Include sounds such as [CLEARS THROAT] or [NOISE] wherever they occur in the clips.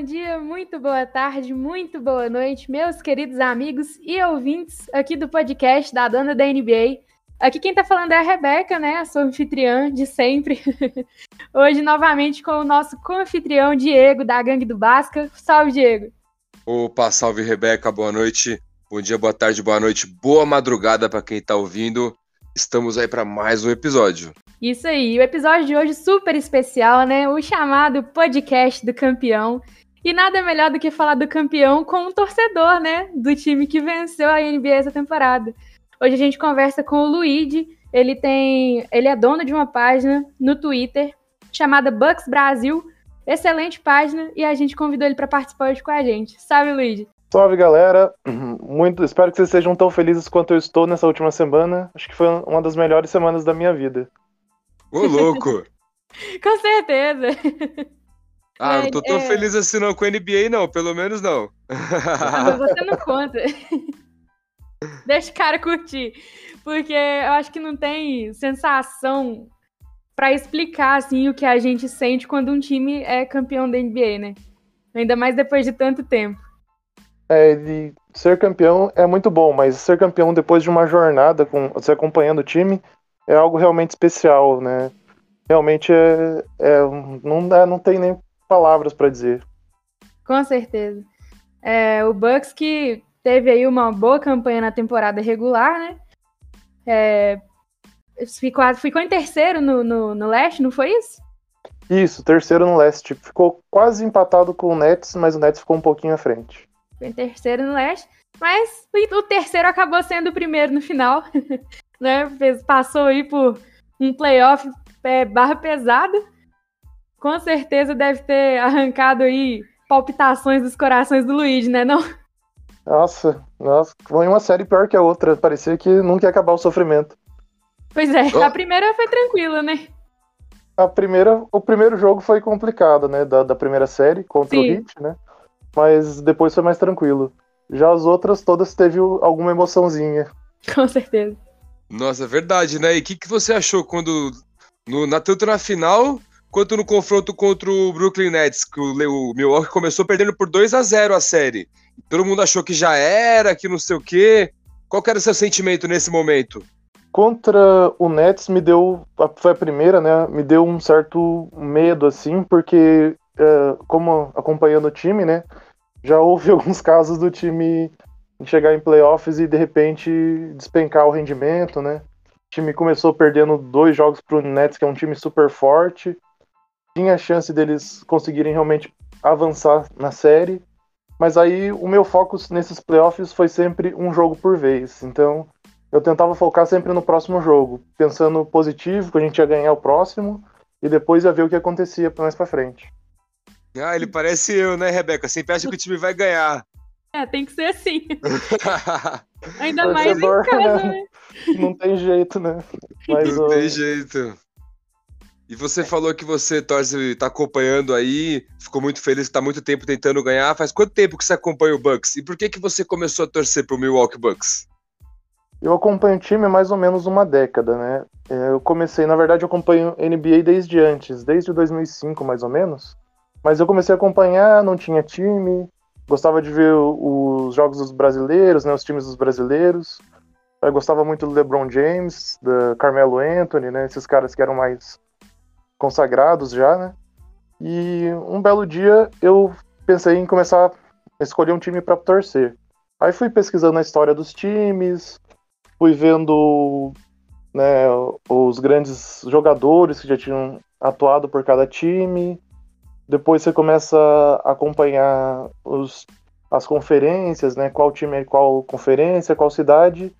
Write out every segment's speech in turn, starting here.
Bom dia, muito boa tarde, muito boa noite, meus queridos amigos e ouvintes aqui do podcast da Dona da NBA. Aqui quem tá falando é a Rebeca, né? A sua anfitriã de sempre. [LAUGHS] Hoje, novamente, com o nosso co-anfitrião Diego, da Gangue do Basca. Salve, Diego. Opa, salve, Rebeca, boa noite. Bom dia, boa tarde, boa noite, boa madrugada para quem tá ouvindo. Estamos aí para mais um episódio. Isso aí, o episódio de hoje super especial, né? O chamado podcast do campeão. E nada melhor do que falar do campeão com um torcedor, né? Do time que venceu a NBA essa temporada. Hoje a gente conversa com o Luigi. Ele tem. Ele é dono de uma página no Twitter chamada Bucks Brasil. Excelente página e a gente convidou ele para participar hoje com a gente. Salve, Luigi. Salve, galera. [CLEARS THROAT] Muito, espero que vocês sejam tão felizes quanto eu estou nessa última semana. Acho que foi uma das melhores semanas da minha vida. Ô, louco! [LAUGHS] com certeza. [LAUGHS] Ah, não tô tão é... feliz assim não com a NBA, não. Pelo menos não. Ah, você não conta. [LAUGHS] Deixa o cara curtir. Porque eu acho que não tem sensação para explicar assim o que a gente sente quando um time é campeão da NBA, né? Ainda mais depois de tanto tempo. É, de ser campeão é muito bom, mas ser campeão depois de uma jornada com você acompanhando o time é algo realmente especial, né? Realmente é, é não, é, não tem nem palavras para dizer. Com certeza. É, o Bucks que teve aí uma boa campanha na temporada regular, né? É, ficou, ficou em terceiro no, no, no leste, não foi isso? Isso, terceiro no leste. Ficou quase empatado com o Nets, mas o Nets ficou um pouquinho à frente. Ficou em terceiro no leste, mas o terceiro acabou sendo o primeiro no final, [LAUGHS] né? Passou aí por um playoff é, barra pesada com certeza deve ter arrancado aí palpitações dos corações do Luigi, né, não? Nossa, nossa, foi uma série pior que a outra. Parecia que nunca ia acabar o sofrimento. Pois é, oh. a primeira foi tranquila, né? A primeira, o primeiro jogo foi complicado, né? Da, da primeira série contra Sim. o Heat, né? Mas depois foi mais tranquilo. Já as outras todas teve alguma emoçãozinha. Com certeza. Nossa, é verdade, né? E o que, que você achou quando, no, na, tanto na final quanto no confronto contra o Brooklyn Nets, que o, Milwaukee começou perdendo por 2 a 0 a série. Todo mundo achou que já era, que não sei o quê. Qual era o seu sentimento nesse momento? Contra o Nets me deu, foi a primeira, né? Me deu um certo medo, assim, porque é, como acompanhando o time, né? Já houve [LAUGHS] alguns casos do time chegar em playoffs e de repente despencar o rendimento, né? O time começou perdendo dois jogos para o Nets, que é um time super forte tinha a chance deles conseguirem realmente avançar na série, mas aí o meu foco nesses playoffs foi sempre um jogo por vez. Então eu tentava focar sempre no próximo jogo, pensando positivo, que a gente ia ganhar o próximo e depois ia ver o que acontecia mais para frente. Ah, ele parece eu, né, Rebeca? Sempre acha que o time vai ganhar. [LAUGHS] É, tem que ser assim. [LAUGHS] Ainda mais em casa, né? né? [LAUGHS] Não tem jeito, né? Mas, não tem jeito. E você falou que você torce, tá acompanhando aí, ficou muito feliz, está muito tempo tentando ganhar. Faz quanto tempo que você acompanha o Bucks? E por que que você começou a torcer pro Milwaukee Bucks? Eu acompanho o time há mais ou menos uma década, né? É, eu comecei, na verdade, eu acompanho NBA desde antes, desde 2005 mais ou menos. Mas eu comecei a acompanhar, não tinha time, gostava de ver os jogos dos brasileiros, né, os times dos brasileiros. Eu gostava muito do LeBron James, do Carmelo Anthony, né, esses caras que eram mais consagrados já, né? E um belo dia eu pensei em começar a escolher um time para torcer. Aí fui pesquisando a história dos times, fui vendo né, os grandes jogadores que já tinham atuado por cada time. Depois você começa a acompanhar os, as conferências, né? Qual time, qual conferência, qual cidade.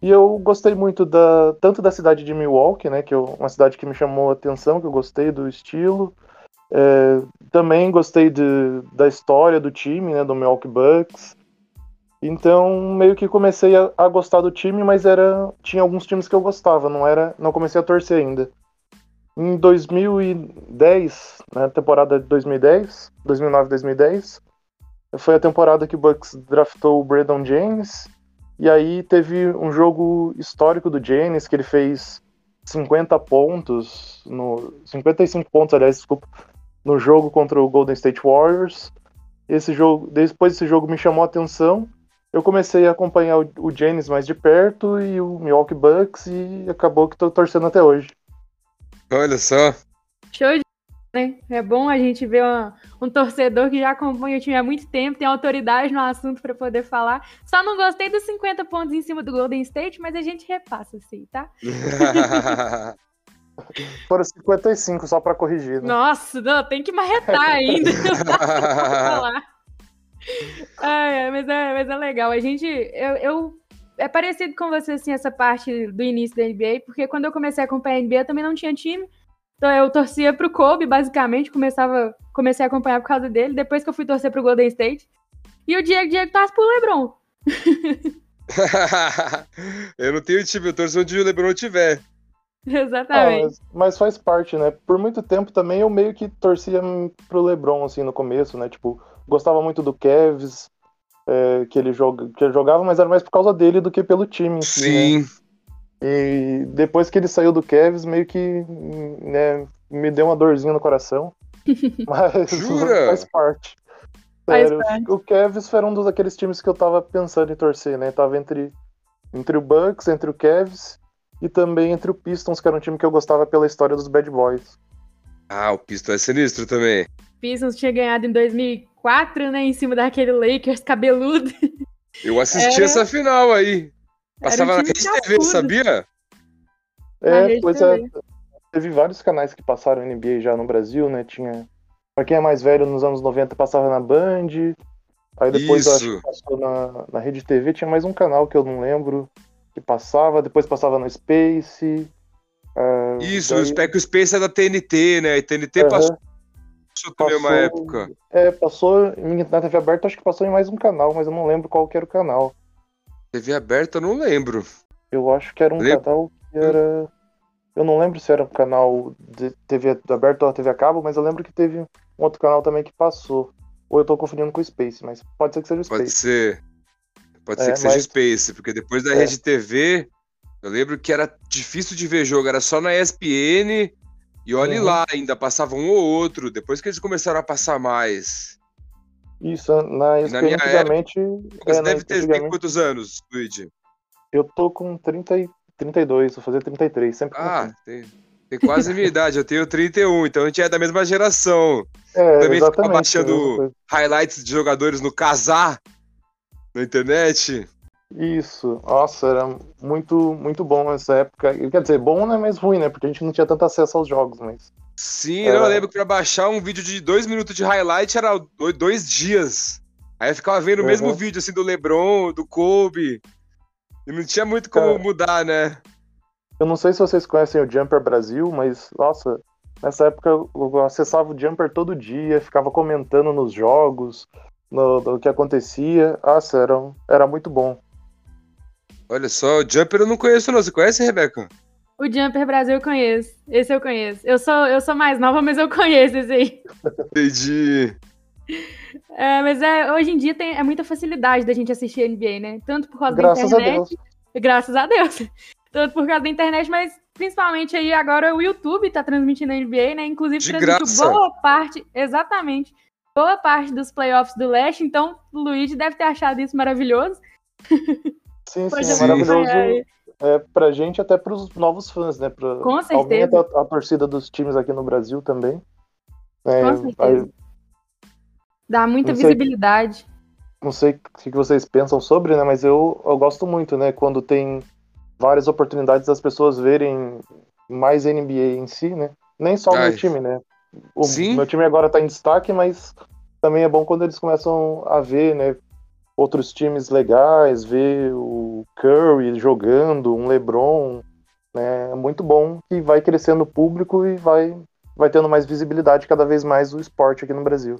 E eu gostei muito da tanto da cidade de Milwaukee, né, que é uma cidade que me chamou a atenção, que eu gostei do estilo. É, também gostei de, da história do time, né, do Milwaukee Bucks. Então meio que comecei a, a, gostar do time, mas era tinha alguns times que eu gostava, não era, não comecei a torcer ainda. Em 2010, né, temporada de 2010, 2009-2010, foi a temporada que o Bucks draftou o Brandon James e aí teve um jogo histórico do Janis, que ele fez 50 pontos, no 55 pontos, aliás, desculpa, no jogo contra o Golden State Warriors. esse jogo, depois desse jogo me chamou a atenção. Eu comecei a acompanhar o, o Giannis mais de perto e o Milwaukee Bucks e acabou que tô torcendo até hoje. Olha só. Show de né? É bom a gente ver uma, um torcedor que já acompanha o time há muito tempo, tem autoridade no assunto para poder falar. Só não gostei dos 50 pontos em cima do Golden State, mas a gente repassa assim, tá? [LAUGHS] Foram 55 só para corrigir. Né? Nossa, não, tem que marretar ainda. [LAUGHS] falar. [LAUGHS] É, mas, é, mas é legal. A gente. Eu, eu, é parecido com você, assim, essa parte do início da NBA, porque quando eu comecei a acompanhar a NBA, eu também não tinha time. Então eu torcia pro Kobe, basicamente, começava, comecei a acompanhar por causa dele, depois que eu fui torcer pro Golden State. E o Diego, Diego torce pro LeBron. [LAUGHS] eu não tenho time, eu torço onde o LeBron tiver. [LAUGHS] Exatamente. Ah, mas, mas, faz parte, né? Por muito tempo também eu meio que torcia pro LeBron, assim, no começo, né? Tipo, gostava muito do Kevs, é, que, ele joga, que ele jogava, mas era mais por causa dele do que pelo time. Sim. Né? E depois que ele saiu do Kevs, meio que né, me deu uma dorzinha no coração. [LAUGHS] Mas Jura? [LAUGHS] faz parte. Sério, o Kevs era um dos aqueles times que eu tava pensando em torcer, né? Tava entre, entre o Bucks, entre o Kevs e também entre o Pistons, que era um time que eu gostava pela história dos Bad Boys. Ah, o Pistons é sinistro também. Pistons tinha ganhado em 2004, né? Em cima daquele Lakers cabeludo. Eu assisti essa final aí. Passava um na Rede TV, sabia? É, pois é. Teve vários canais que passaram NBA já no Brasil, né? Tinha. Pra quem é mais velho, nos anos 90 passava na Band. Aí depois acho que passou na, na Rede TV, tinha mais um canal que eu não lembro que passava, depois passava no Space. Uh, Isso, daí... o Space é da TNT, né? E TNT uhum. passou, passou também uma época. É, passou na TV aberta, acho que passou em mais um canal, mas eu não lembro qual que era o canal. TV aberta, eu não lembro. Eu acho que era um canal que era. Eu não lembro se era um canal de TV aberta ou TV a cabo, mas eu lembro que teve um outro canal também que passou. Ou eu tô confundindo com o Space, mas pode ser que seja o Space. Pode ser. Pode é, ser que mas... seja Space, porque depois da é. Rede TV, eu lembro que era difícil de ver jogo, era só na ESPN. E olhe uhum. lá, ainda passava um ou outro, depois que eles começaram a passar mais. Isso, na ESPN na antigamente. Você é, deve ter antigamente... quantos anos, Luigi? Eu tô com 30 e 32, vou fazer 33, sempre. Ah, tem, tem, quase minha idade, eu tenho 31, então a gente é da mesma geração. É, Também ficava baixando highlights de jogadores no casar na internet. Isso, nossa, era muito, muito bom essa época. Quer dizer, bom não é mais ruim, né? Porque a gente não tinha tanto acesso aos jogos, mas. Sim, era... eu lembro que pra baixar um vídeo de dois minutos de highlight era dois dias. Aí eu ficava vendo uhum. o mesmo vídeo, assim, do LeBron, do Kobe. E não tinha muito como é. mudar, né? Eu não sei se vocês conhecem o Jumper Brasil, mas, nossa, nessa época eu acessava o Jumper todo dia, ficava comentando nos jogos, no, no que acontecia. Nossa, era, era muito bom. Olha só, o Jumper eu não conheço, não. Você conhece, Rebeca? O Jumper Brasil eu conheço. Esse eu conheço. Eu sou, eu sou mais nova, mas eu conheço esse aí. Entendi. [LAUGHS] É, mas é, hoje em dia tem, é muita facilidade da gente assistir NBA, né? Tanto por causa graças da internet. A Deus. Graças a Deus. [LAUGHS] Tanto por causa da internet, mas principalmente aí agora o YouTube tá transmitindo a NBA, né? Inclusive De graça. boa parte, exatamente, boa parte dos playoffs do Leste. Então, o Luigi deve ter achado isso maravilhoso. Sim, [LAUGHS] sim, é maravilhoso. É, pra gente, até pros novos fãs, né? Pra, Com certeza. Aumenta a, a torcida dos times aqui no Brasil também. É, Com certeza. Dá muita não visibilidade. Sei, não sei o que vocês pensam sobre, né? Mas eu, eu gosto muito, né? Quando tem várias oportunidades das pessoas verem mais NBA em si, né? Nem só o meu time, né? O Sim? meu time agora tá em destaque, mas também é bom quando eles começam a ver, né? Outros times legais, ver o Curry jogando, um LeBron, né? É muito bom que vai crescendo o público e vai, vai tendo mais visibilidade cada vez mais o esporte aqui no Brasil.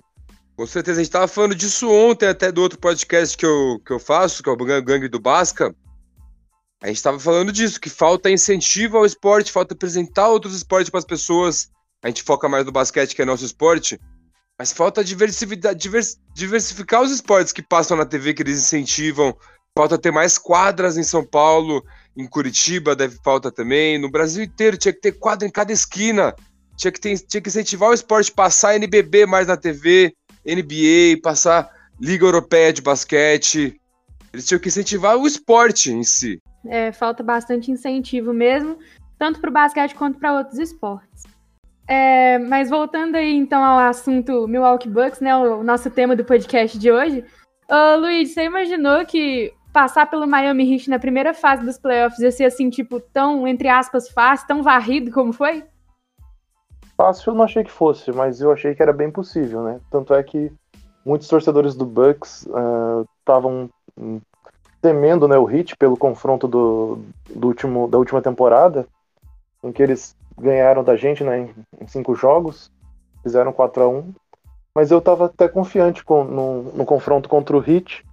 Com certeza, a gente estava falando disso ontem, até do outro podcast que eu, que eu faço, que é o Gangue do Basca. A gente estava falando disso, que falta incentivo ao esporte, falta apresentar outros esportes para as pessoas. A gente foca mais no basquete, que é nosso esporte, mas falta diversificar, diversificar os esportes que passam na TV, que eles incentivam. Falta ter mais quadras em São Paulo, em Curitiba deve falta também. No Brasil inteiro tinha que ter quadra em cada esquina. Tinha que, ter, tinha que incentivar o esporte, passar NBB mais na TV NBA, passar Liga Europeia de Basquete. Eles tinham que incentivar o esporte em si. É, falta bastante incentivo mesmo, tanto para o basquete quanto para outros esportes. É, mas voltando aí então ao assunto Milwaukee Bucks, né, o nosso tema do podcast de hoje. Uh, Luiz, você imaginou que passar pelo Miami Heat na primeira fase dos playoffs ia ser assim, tipo, tão, entre aspas, fácil, tão varrido como foi? Fácil eu não achei que fosse, mas eu achei que era bem possível, né? Tanto é que muitos torcedores do Bucks estavam uh, temendo né, o Heat pelo confronto do, do último, da última temporada, em que eles ganharam da gente né, em, cinco jogos, fizeram 4 a 1 mas eu estava até confiante com, no, no, confronto contra o Heat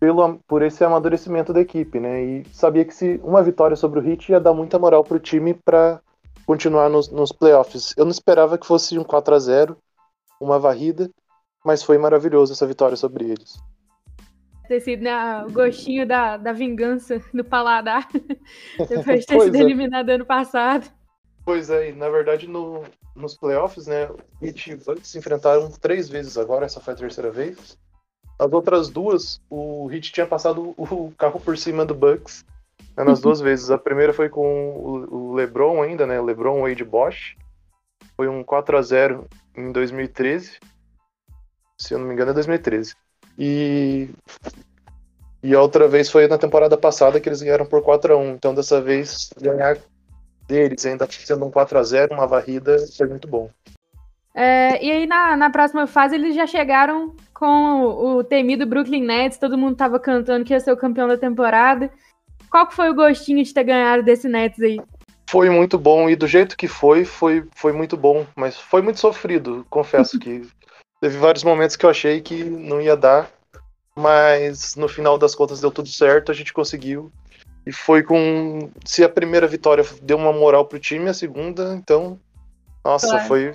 pelo, por esse amadurecimento da equipe, né? E sabia que se uma vitória sobre o Heat ia dar muita moral para o time para continuar nos, nos playoffs. Eu não esperava que fosse um 4 a 0 uma varrida, mas foi maravilhoso essa vitória sobre eles ter sido né, o gostinho da, da vingança no paladar, [LAUGHS] depois de ter sido é. eliminado ano passado. Pois é, na verdade no, nos playoffs, né, o Heat e Bucks se enfrentaram três vezes agora, essa foi a terceira vez. As outras duas, o Heat tinha passado o carro por cima do Bucks né, nas duas vezes. A primeira foi com o, o LeBron ainda, né, LeBron Wade Bosch. Foi um 4 a 0 em 2013. Se eu não me engano é 2013. E e a outra vez foi na temporada passada que eles ganharam por 4 a 1 Então, dessa vez, ganhar deles, ainda sendo um 4 a 0 uma varrida, foi muito bom. É, e aí, na, na próxima fase, eles já chegaram com o, o temido Brooklyn Nets, todo mundo tava cantando que ia ser o campeão da temporada. Qual que foi o gostinho de ter ganhado desse Nets aí? Foi muito bom, e do jeito que foi, foi, foi muito bom, mas foi muito sofrido, confesso que [LAUGHS] teve vários momentos que eu achei que não ia dar, mas no final das contas deu tudo certo, a gente conseguiu. E foi com. Se a primeira vitória deu uma moral pro time, a segunda, então. Nossa, claro. foi.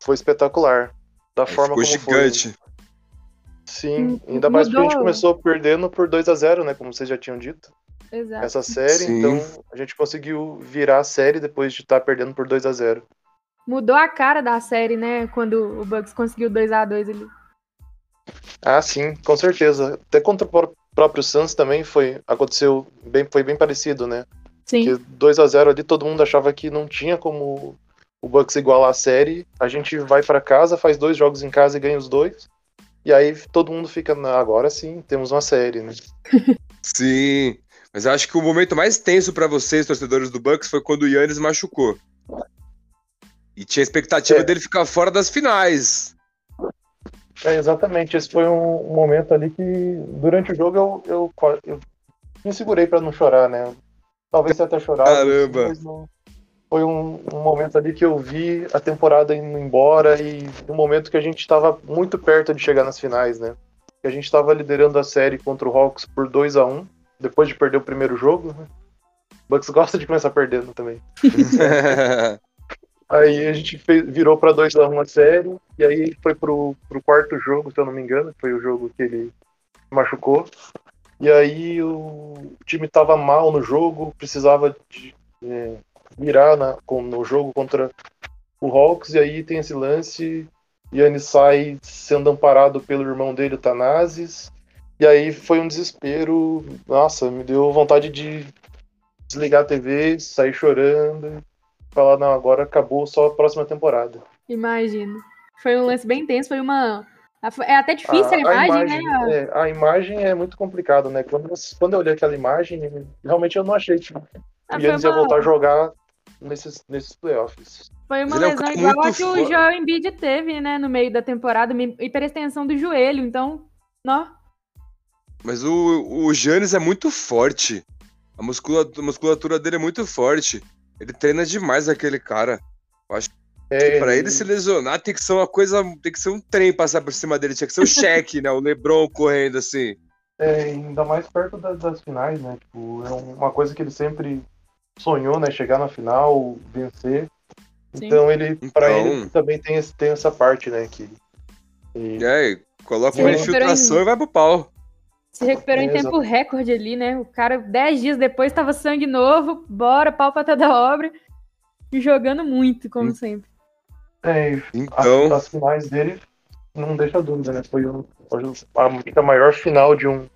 Foi espetacular. Da é, forma Ficou como gigante. Foi. Sim, hum, ainda mais porque a gente começou perdendo por 2 a 0 né? Como vocês já tinham dito. Exato. Essa série, Sim. então a gente conseguiu virar a série depois de estar tá perdendo por 2 a 0 Mudou a cara da série, né? Quando o Bucks conseguiu 2 a 2 ali. Ah, sim, com certeza. Até contra o próprio Suns também foi aconteceu bem, foi bem parecido, né? Sim. Que 2 a 0 ali todo mundo achava que não tinha como o Bucks igualar a série. A gente vai para casa, faz dois jogos em casa e ganha os dois. E aí todo mundo fica, agora sim, temos uma série, né? [LAUGHS] sim. Mas eu acho que o momento mais tenso para vocês, torcedores do Bucks, foi quando o Yannis machucou. E tinha expectativa é. dele ficar fora das finais. É, exatamente. Esse foi um, momento ali que, durante o jogo, eu, eu, eu me segurei para não chorar, né? Talvez até chorar. Caramba! Não... Foi um, um, momento ali que eu vi a temporada indo embora e um momento que a gente estava muito perto de chegar nas finais, né? Que a gente estava liderando a série contra o Hawks por 2 a 1 depois de perder o primeiro jogo, né? O Bucks gosta de começar perdendo também. [LAUGHS] Aí a gente fez, virou para 2 a 1 a série, e aí foi pro, pro quarto jogo, se eu não me engano, foi o jogo que ele machucou. E aí o time tava mal no jogo, precisava de, é, virar na, com, no jogo contra o Hawks, e aí tem esse lance, Yannis sai sendo amparado pelo irmão dele, o Tanazes, e aí foi um desespero, nossa, me deu vontade de desligar a TV, sair chorando, falar, não, agora acabou só a próxima temporada. Imagino. Foi um lance bem intenso, foi uma. É até difícil a, a imagem, a imagem né? É, a imagem é muito complicado, né? Quando, quando eu olhei aquela imagem, realmente eu não achei que ah, o Yannis uma... ia voltar a jogar nesses, nesses playoffs. Foi uma Ele lesão é igual a que o Joel Embiid teve, né, no meio da temporada, hiperextensão do joelho, então, nó. Mas o, o Giannis é muito forte. A musculatura, a musculatura dele é muito forte. Ele treina demais aquele cara. Eu acho é, que pra ele se lesionar tem que ser uma coisa. Tem que ser um trem passar por cima dele. Tinha que ser o cheque, né? O Lebron correndo assim. É, ainda mais perto das, das, finais, né? Tipo, é uma coisa que ele sempre sonhou, né? Chegar na final, vencer. Sim. Então ele, então... para ele também tem, tem essa parte, né? Que, e... É, coloca uma infiltração em... e vai pro pau. Se recuperou é, em tempo recorde ali, né? O cara, dez dias depois, estava sangue novo, bora, pau pra toda obra. E jogando muito, como sempre. É, então... as, as finais dele não deixa dúvida, né? Foi um, a, a maior final de um,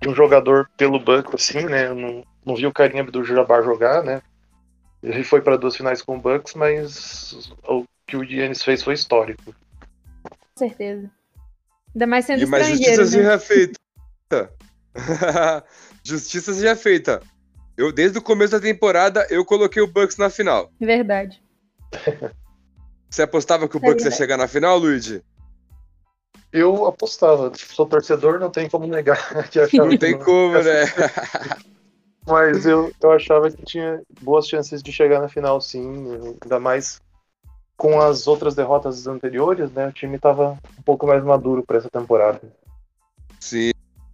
de um jogador pelo banco, assim, né? Eu não, não vi o Karim Abdul-Jabbar jogar, né? Ele foi para duas finais com o Bucks, mas o que o Giannis fez foi histórico. Com certeza. Ainda mais sendo E mais estrangeiro, justiça né? seja feita. [LAUGHS] justiça seja feita. Eu, desde o começo da temporada, eu coloquei o Bucks na final. Verdade. [LAUGHS] Você apostava que o É Bucks ia verdade. chegar na final, Luigi? Eu apostava, sou torcedor, não tem como negar [LAUGHS] que achava Não tem como, né? Mas eu, eu achava que tinha boas chances de chegar na final, sim. Ainda mais com as outras derrotas anteriores, né? O time tava um pouco mais maduro para essa temporada. Sim.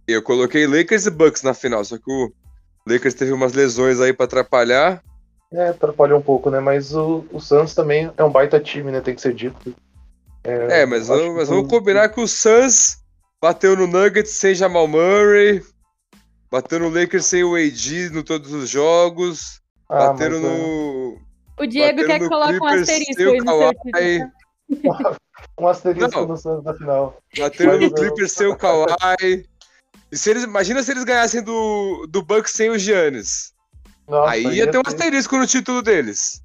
Eu coloquei Lakers e Bucks na final, só que o Lakers teve umas lesões aí pra atrapalhar. É, atrapalhou um pouco, né? Mas o, o Suns também é um baita time, né? Tem que ser dito. É, mas, eu acho vamos, mas vamos combinar que o Suns bateu no Nuggets sem Jamal Murray, bateu no Lakers sem o AD no todos os jogos, Ah, bateram mas, no. O Diego quer no que coloque um Clippers, asterisco sem o aí no seu? [LAUGHS] Um asterisco Não. no Suns na final. Bateram no Mas eu- Clippers sem o Kawhi. E se eles, imagina se eles ganhassem do, do Bucks sem o Giannis. Nossa, aí ia ter um asterisco no título deles.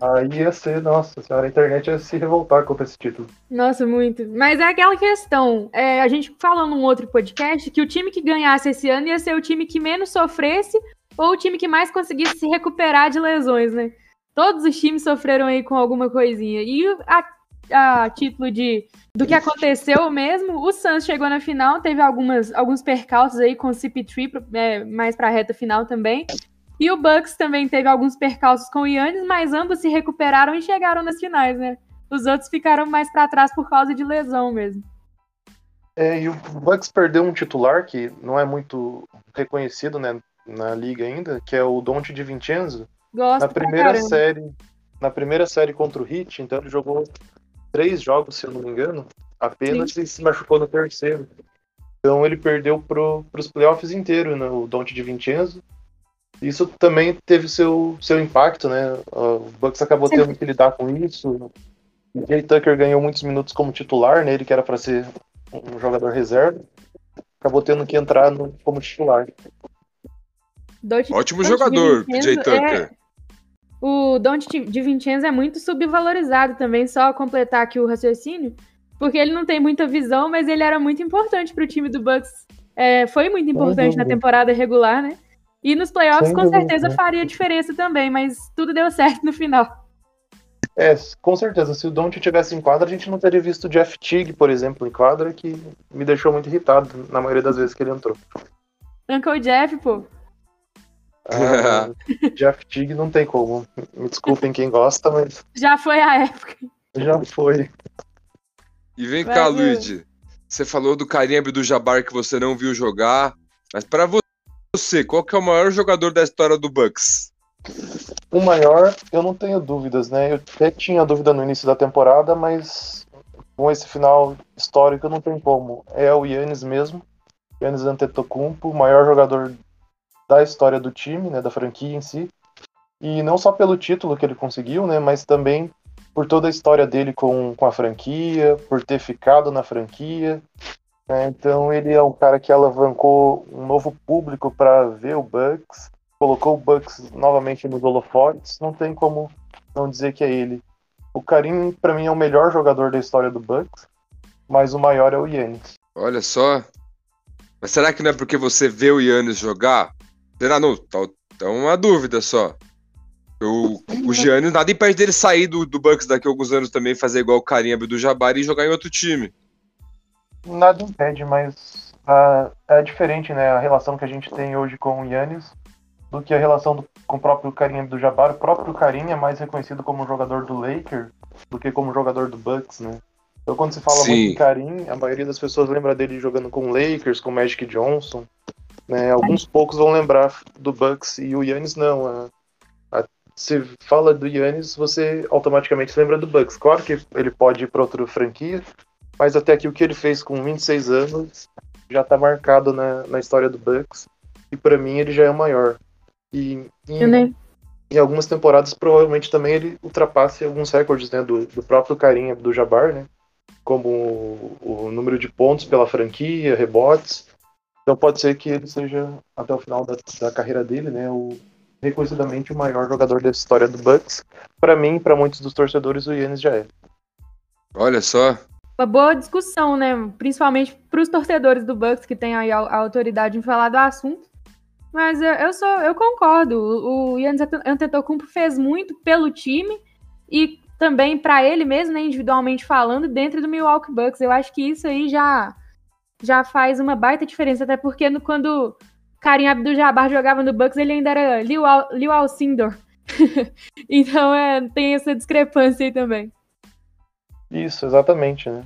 Aí ia ser, nossa senhora, a internet ia se revoltar contra esse título. Nossa, muito. Mas é aquela questão. é, a gente falou num outro podcast que o time que ganhasse esse ano ia ser o time que menos sofresse ou o time que mais conseguisse se recuperar de lesões, né? Todos os times sofreram aí com alguma coisinha. E a, a título de do que aconteceu mesmo, o Suns chegou na final, teve algumas, alguns percalços aí com o CP3 pro- é, mais pra reta final também. E o Bucks também teve alguns percalços com o Yannis, mas ambos se recuperaram e chegaram nas finais, né? Os outros ficaram mais pra trás por causa de lesão mesmo. É, e o Bucks perdeu um titular que não é muito reconhecido né, na liga ainda, que é o Dante de Vincenzo. Gosto Na primeira série, na primeira série contra o Heat, então ele jogou três jogos, se eu não me engano, apenas e se machucou no terceiro. Então ele perdeu para os playoffs inteiros, né, o Dante de Vincenzo. Isso também teve seu, seu impacto, né? O Bucks acabou Sim. tendo que lidar com isso. O Jay Tucker ganhou muitos minutos como titular, né? Ele que era para ser um jogador reserva, acabou tendo que entrar no- como titular. Don't- Ótimo Don't jogador, DiVincenzo PJ Tucker. é- O Don't de Vincenzo é muito subvalorizado também, só completar aqui o raciocínio, porque ele não tem muita visão, mas ele era muito importante pro time do Bucks. É, foi muito importante na temporada regular, né? E nos playoffs, Sem com dúvida, certeza, né? faria diferença também, mas tudo deu certo no final. É, com certeza. Se o Don't tivesse em quadra, a gente não teria visto o Jeff Teague, por exemplo, em quadra, que me deixou muito irritado na maioria das vezes que ele entrou. Uncle Jeff, pô. Ah, [LAUGHS] Jeff Teague não tem como. Me desculpem quem gosta, mas Já foi a época. já foi. E vem Vai, cá. Luigi. Você falou do Karim do Jabbar que você não viu jogar, mas pra você, qual que é o maior jogador da história do Bucks? O maior, eu não tenho dúvidas, né? Eu até tinha dúvida no início da temporada, mas com esse final histórico não tem como. É o Yannis mesmo. Yannis Antetokounmpo, o maior jogador da história do time, né, da franquia em si. E não só pelo título que ele conseguiu, né, mas também por toda a história dele com, com a franquia, por ter ficado na franquia. Né? Então ele é um cara que alavancou um novo público para ver o Bucks colocou o Bucks novamente nos holofotes, não tem como não dizer que é ele. O Karim, pra mim, é o melhor jogador da história do Bucks, mas o maior é o Yannis. Olha só. Mas será que não é porque você vê o Yannis jogar? Será não? Tá, tá uma dúvida só. O, o Giannis, nada impede dele sair do, do Bucks daqui a alguns anos também, fazer igual o Karim do Jabbar e jogar em outro time. Nada impede, mas ah, é diferente, né, a relação que a gente tem hoje com o Yannis do que a relação do- com o próprio Karim do Jabbar. O próprio Karim é mais reconhecido como jogador do Lakers do que como jogador do Bucks, né? Então quando se fala Sim. muito em Karim, a maioria das pessoas lembra dele jogando com o Lakers, com o Magic Johnson. Né? Alguns poucos vão lembrar do Bucks e o Yannis não. A, a, se fala do Yannis, você automaticamente lembra do Bucks. Claro que ele pode ir para outra franquia, mas até aqui o que ele fez com 26 anos já está marcado na, na história do Bucks. E para mim ele já é o maior. E em, nem- em algumas temporadas provavelmente também ele ultrapasse alguns recordes né, do, do próprio Karim do Jabbar, né? como o, o número de pontos pela franquia, rebotes. Então pode ser que ele seja, até o final da, da carreira dele, né, o, reconhecidamente o maior jogador da história do Bucks. Para mim, para muitos dos torcedores, o Yannis já é. Olha só. Uma boa discussão, né? Principalmente para os torcedores do Bucks que têm aí a, a, autoridade em falar do assunto. Mas eu, eu sou, eu concordo. O, o Yannis Antetokounmpo fez muito pelo time e também para ele mesmo, né, individualmente falando, dentro do Milwaukee Bucks. Eu acho que isso aí já já faz uma baita diferença, até porque no, quando Karim Abdul-Jabbar jogava no Bucks, ele ainda era Liu, Liu Alcindor. [LAUGHS] então é, tem essa discrepância aí também. Isso, exatamente, né?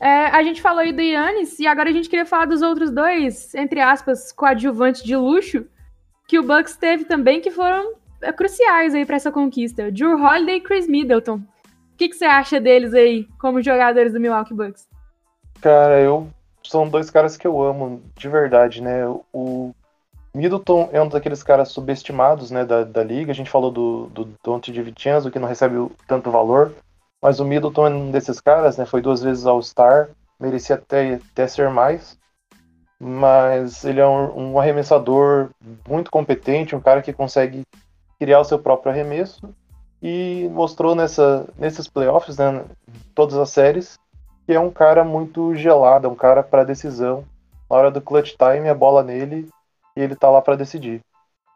É, a gente falou aí do Yannis e agora a gente queria falar dos outros dois, entre aspas, coadjuvantes de luxo que o Bucks teve também, que foram é, cruciais aí para essa conquista. Drew Holiday e Chris Middleton. O que, que você acha deles aí como jogadores do Milwaukee Bucks? Cara, eu são dois caras que eu amo de verdade, né? O Middleton é um daqueles caras subestimados, né, da, da liga. A gente falou do, do Dante de Vincenzo, que não recebe tanto valor, mas o Middleton é um desses caras, né? Foi duas vezes All-Star, merecia até, até ser mais, mas ele é um, um arremessador muito competente, um cara que consegue criar o seu próprio arremesso e mostrou nessa, nesses playoffs, né, todas as séries, que é um cara muito gelado, é um cara para decisão. Na hora do clutch time, a bola nele e ele tá lá para decidir.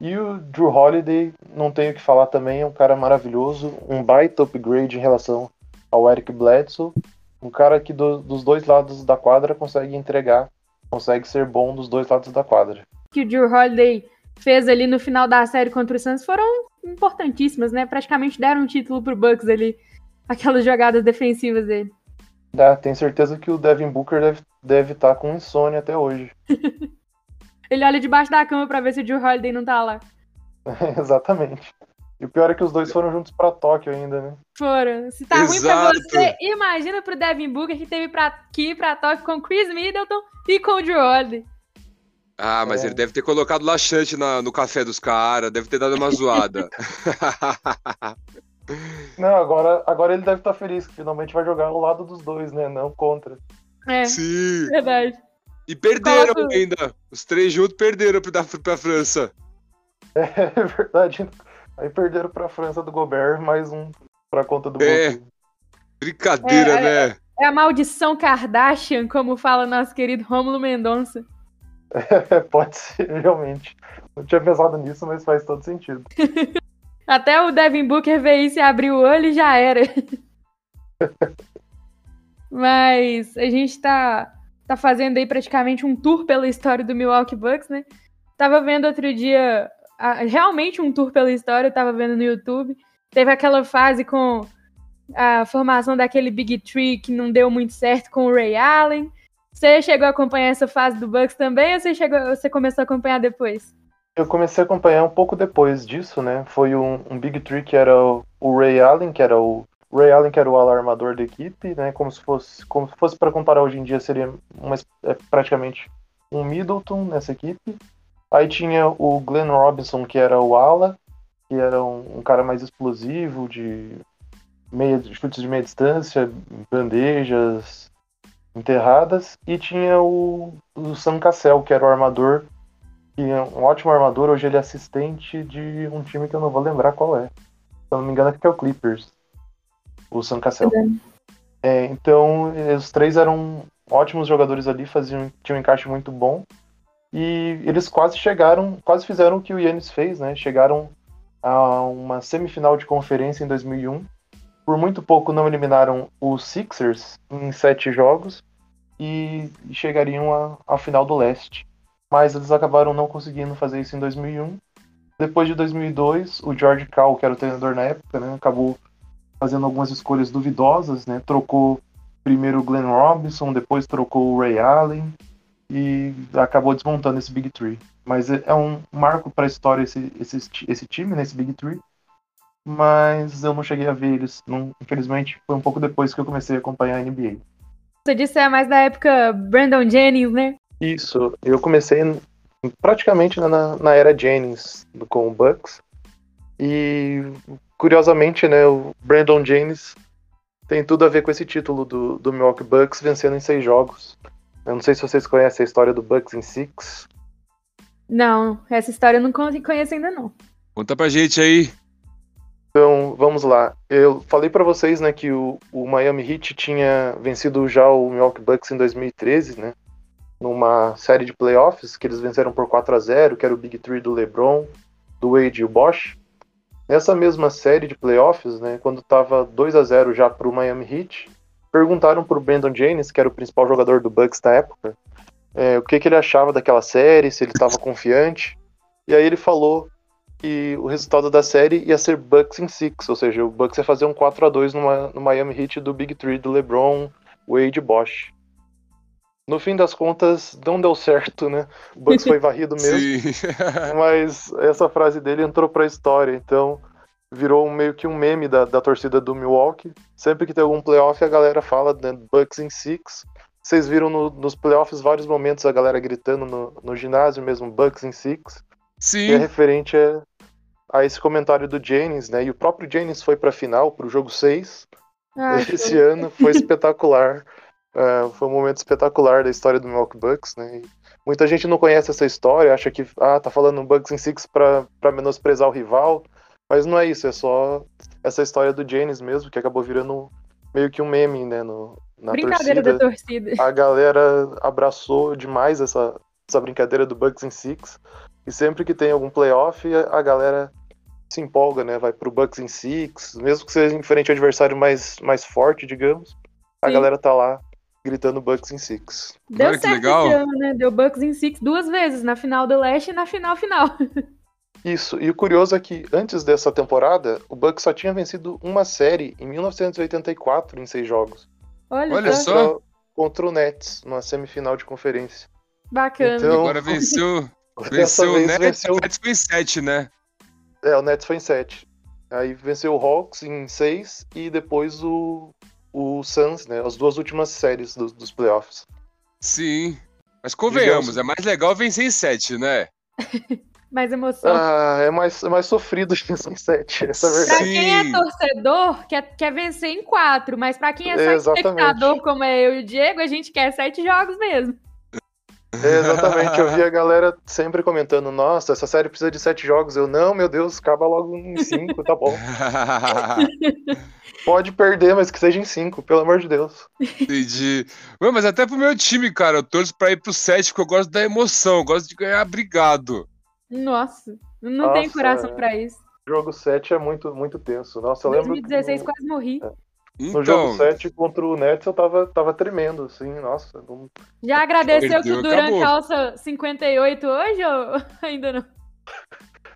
E o Drew Holiday, não tenho o que falar também, é um cara maravilhoso, um baita upgrade em relação ao Eric Bledsoe, um cara que do, dos dois lados da quadra consegue entregar, consegue ser bom dos dois lados da quadra. Que o Drew Holiday fez ali no final da série contra o Santos foram importantíssimas, né? Praticamente deram um título pro Bucks ali, aquelas jogadas defensivas dele. Dá, tenho certeza que o Devin Booker deve estar deve tá com insônia até hoje. [LAUGHS] Ele olha debaixo da cama para ver se o Drew Holiday não tá lá. [LAUGHS] Exatamente. E o pior é que os dois foram juntos para Tóquio ainda, né? Foram. Se tá Exato. ruim pra você, imagina pro Devin Booker que teve pra, que ir pra Tóquio com Chris Middleton e com o Drew Holiday. Ah, mas é. ele deve ter colocado laxante na, no café dos caras, deve ter dado uma zoada. [LAUGHS] Não, agora, agora ele deve estar tá feliz que finalmente vai jogar ao lado dos dois, né? Não contra. É. Sim. Verdade. E perderam ainda. Os três juntos perderam pra, pra França. É, [LAUGHS] é verdade. Aí perderam pra França do Gobert, mais um pra conta do É. Brincadeira, é, né? É, é a maldição Kardashian, como fala nosso querido Rômulo Mendonça. É, [LAUGHS] pode ser, realmente. Não tinha pensado nisso, mas faz todo sentido. [LAUGHS] Até o Devin Booker veio isso e abriu o olho e já era. mas a gente tá, tá fazendo aí praticamente um tour pela história do Milwaukee Bucks, né? Tava vendo outro dia, realmente um tour pela história, tava vendo no YouTube. Teve aquela fase com a formação daquele Big Tree que não deu muito certo com o Ray Allen. Você chegou a acompanhar essa fase do Bucks também ou você, chegou, você começou a acompanhar depois? Eu comecei a acompanhar um pouco depois disso, né? Foi um, um Big Three que era o, o, Ray Allen, que era o Ray Allen que era o alarmador da equipe, né? Como se fosse, como se fosse para comparar hoje em dia seria uma, é, praticamente um Middleton nessa equipe. Aí tinha o Glenn Robinson que era o ala, que era um, um cara mais explosivo de meia, chutes de meia distância, bandejas, enterradas, e tinha o, o Sam Cassell, que era o armador, que é um ótimo armador, hoje ele é assistente de um time que eu não vou lembrar qual é. Se eu não me engano, é o Clippers, o Sam Cassell. É, então, os três eram ótimos jogadores ali, faziam, tinham um encaixe muito bom. E eles quase chegaram, quase fizeram o que o Yannis fez, né? Chegaram a uma semifinal de conferência em 2001 por muito pouco não eliminaram os Sixers em sete jogos e chegariam à final do leste. Mas eles acabaram não conseguindo fazer isso em 2001. Depois de 2002, o George Cal, que era o treinador na época, né, acabou fazendo algumas escolhas duvidosas, né? Trocou primeiro o Glenn Robinson, depois trocou o Ray Allen e acabou desmontando esse Big Three. Mas é, é um marco para a história esse, esse, esse time, né, esse Big Three mas eu não cheguei a ver eles. Não, infelizmente, foi um pouco depois que eu comecei a acompanhar a NBA. Você disse é mais da época Brandon Jennings, né? Isso, eu comecei praticamente na, na era Jennings com o Bucks. E curiosamente, né, o Brandon Jennings tem tudo a ver com esse título do, do Milwaukee Bucks vencendo em seis jogos. Eu não sei se vocês conhecem a história do Bucks em Six. Não, essa história eu não conheço ainda não. Conta pra gente aí. Então, vamos lá. Eu falei para vocês, né, que o, o, Miami Heat tinha vencido já o Milwaukee Bucks em 2013, né? Numa série de playoffs que eles venceram por 4 a 0, que era o Big Three do LeBron, do Wade e o Bosch. Nessa mesma série de playoffs, né, quando estava 2 a 0 já para o Miami Heat, perguntaram para o Brandon Jennings, que era o principal jogador do Bucks da época, é, o que, que ele achava daquela série, se ele estava confiante. E aí ele falou que o resultado da série ia ser Bucks em six, ou seja, o Bucks ia fazer um 4 a 2 no, no Miami Heat do Big Three do LeBron, Wade e Bosch. No fim das contas, não deu certo, né? O Bucks [LAUGHS] foi varrido mesmo. [LAUGHS] [LAUGHS] mas essa frase dele entrou pra história, então virou meio que um meme da, da torcida do Milwaukee. Sempre que tem algum playoff, a galera fala né, Bucks em six. Vocês viram no, nos playoffs vários momentos a galera gritando no, no ginásio mesmo, Bucks em six. Sim. Que é referente a, a esse comentário do Jennings, né? E o próprio Jennings foi para a final, para o jogo 6. Ah, esse foi... ano foi espetacular. Uh, foi um momento espetacular da história do Milwaukee Bucks, né? E muita gente não conhece essa história, acha que ah, tá falando Bucks em Six para menosprezar o rival, mas não é isso, é só essa história do Jennings mesmo, que acabou virando meio que um meme, né, no, na brincadeira torcida. da torcida. A galera abraçou demais essa, essa brincadeira do Bucks em Six, e sempre que tem algum playoff, a galera se empolga, né? Vai pro Bucks em Six, mesmo que seja em frente ao adversário mais, mais forte, digamos. A Sim. galera tá lá gritando Bucks em Six. Deu Olha, certo legal. esse ano, né? Deu Bucks em Six duas vezes, na final do Leste e na final final. Isso, e o curioso é que antes dessa temporada, o Bucks só tinha vencido uma série em 1984 em seis jogos. Olha, Olha só. Contra o Nets, numa semifinal de conferência. Bacana. Então, Agora venceu, [LAUGHS] venceu o Nets, venceu... o Nets foi em sete, né? É, o Nets foi em 7. Aí venceu o Hawks em 6 e depois o, o Suns, né? As duas últimas séries do, dos playoffs. Sim. Mas convenhamos, Digamos... é mais legal vencer em 7, né? [LAUGHS] mais emoção. Ah, é mais, é mais sofrido [LAUGHS] vencer em 7, essa é a verdade. Pra quem é torcedor, quer, quer vencer em 4, mas pra quem é só é, espectador, como é eu e o Diego, a gente quer 7 jogos mesmo. É, exatamente, eu vi a galera sempre comentando, nossa, essa série precisa de sete jogos. Eu, não, meu Deus, acaba logo em cinco, tá bom. [LAUGHS] Pode perder, mas que seja em cinco, pelo amor de Deus. Entendi. mas até pro meu time, cara, eu torço pra ir pro sete, porque eu gosto da emoção, eu gosto de ganhar brigado. Nossa, não nossa, tem coração é... pra isso. Jogo 7 é muito, muito tenso. Nossa, eu lembro. 2016 que... quase morri. É. Então... No jogo 7 contra o Nets eu tava, tava tremendo, assim, nossa. Não... Já agradeceu que o Duran calça 58 hoje ou [LAUGHS] ainda não?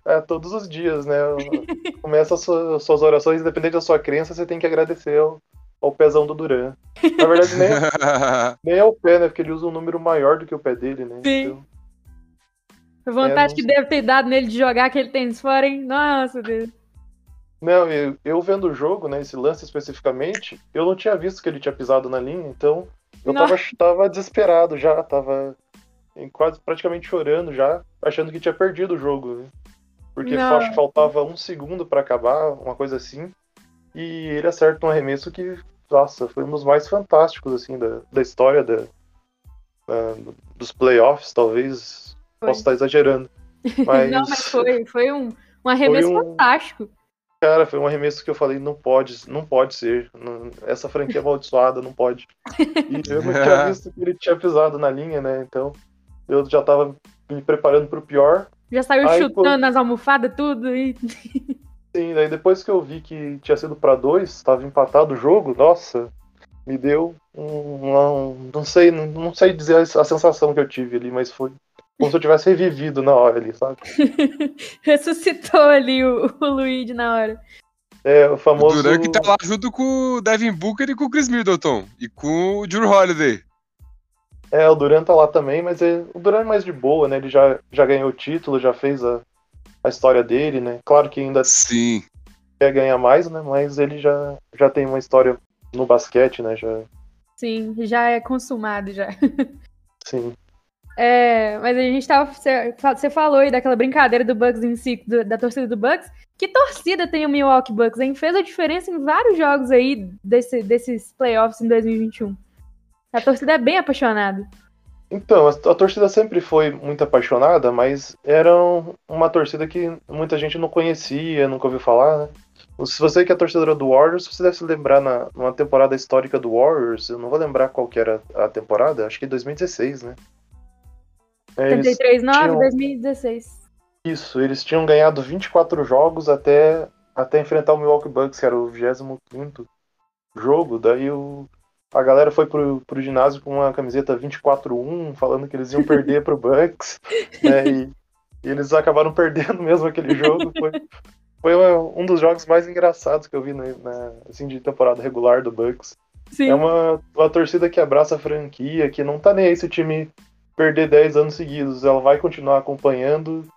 É, todos os dias, né? [LAUGHS] Começa as suas, suas orações, independente da sua crença, você tem que agradecer ao, ao pezão do Duran. Na verdade, nem, [LAUGHS] nem é o pé, né? Porque ele usa um número maior do que o pé dele, né? Sim. Então, a vontade é, que deve ter dado nele de jogar aquele tênis fora, hein? Nossa, Deus. Não, eu, eu, vendo o jogo, né, esse lance especificamente, eu não tinha visto que ele tinha pisado na linha, então eu tava, tava, desesperado já, tava quase praticamente chorando já, achando que tinha perdido o jogo, né? Porque acho que faltava um segundo para acabar, uma coisa assim, e ele acerta um arremesso que, nossa, foi um dos mais fantásticos, assim, da, da história da, da dos playoffs, talvez, foi. posso estar exagerando. [LAUGHS] Mas... não, mas foi, foi um, um arremesso um... fantástico. Cara, foi um arremesso que eu falei, não pode, não pode ser. Não, essa franquia amaldiçoada não pode. E eu não tinha [LAUGHS] visto que ele tinha pisado na linha, né? Então eu já tava me preparando pro pior. Já saiu Aí, chutando pô... as almofadas, tudo e. [LAUGHS] Sim, daí depois que eu vi que tinha sido para dois, estava empatado o jogo, nossa, me deu um, um, não sei, não, não sei dizer a, a sensação que eu tive ali, mas foi como se eu tivesse revivido na hora ali, sabe? [LAUGHS] Ressuscitou ali o, o Luigi na hora. É, o famoso. O Duran que tá lá junto com o Devin Booker e com o Chris Middleton. E com o Drew Holiday. É, o Duran tá lá também, mas é, o Duran é mais de boa, né? Ele já, já ganhou o título, já fez a, a história dele, né? Claro que ainda Sim. quer ganhar mais, né? Mas ele já, já tem uma história no basquete, né? Já... Sim, já é consumado já. [LAUGHS] Sim. É, mas a gente tava. Você falou aí daquela brincadeira do Bucks em si, do, da torcida do Bucks. Que torcida tem o Milwaukee Bucks, hein? Fez a diferença em vários jogos aí desse, desses playoffs em 2021. A torcida é bem apaixonada. Então, a, a, torcida sempre foi muito apaixonada, mas era uma torcida que muita gente não conhecia, nunca ouviu falar, né? Se você que é torcedora do Warriors, você deve se lembrar na, numa temporada histórica do Warriors, eu não vou lembrar qual que era a temporada, acho que 2016, né? 73, 9, tinham... 2016. Isso, eles tinham ganhado 24 jogos até, até enfrentar o Milwaukee Bucks, que era o 25 jogo, daí o, a galera foi pro, pro ginásio com uma camiseta 24-1, falando que eles iam perder pro Bucks, [LAUGHS] né, e, e, eles acabaram perdendo mesmo aquele jogo. Foi, foi um dos jogos mais engraçados que eu vi na, na assim, de temporada regular do Bucks. Sim. É uma, uma torcida que abraça a franquia, que não tá nem aí se o time perder 10 anos seguidos, ela vai continuar acompanhando.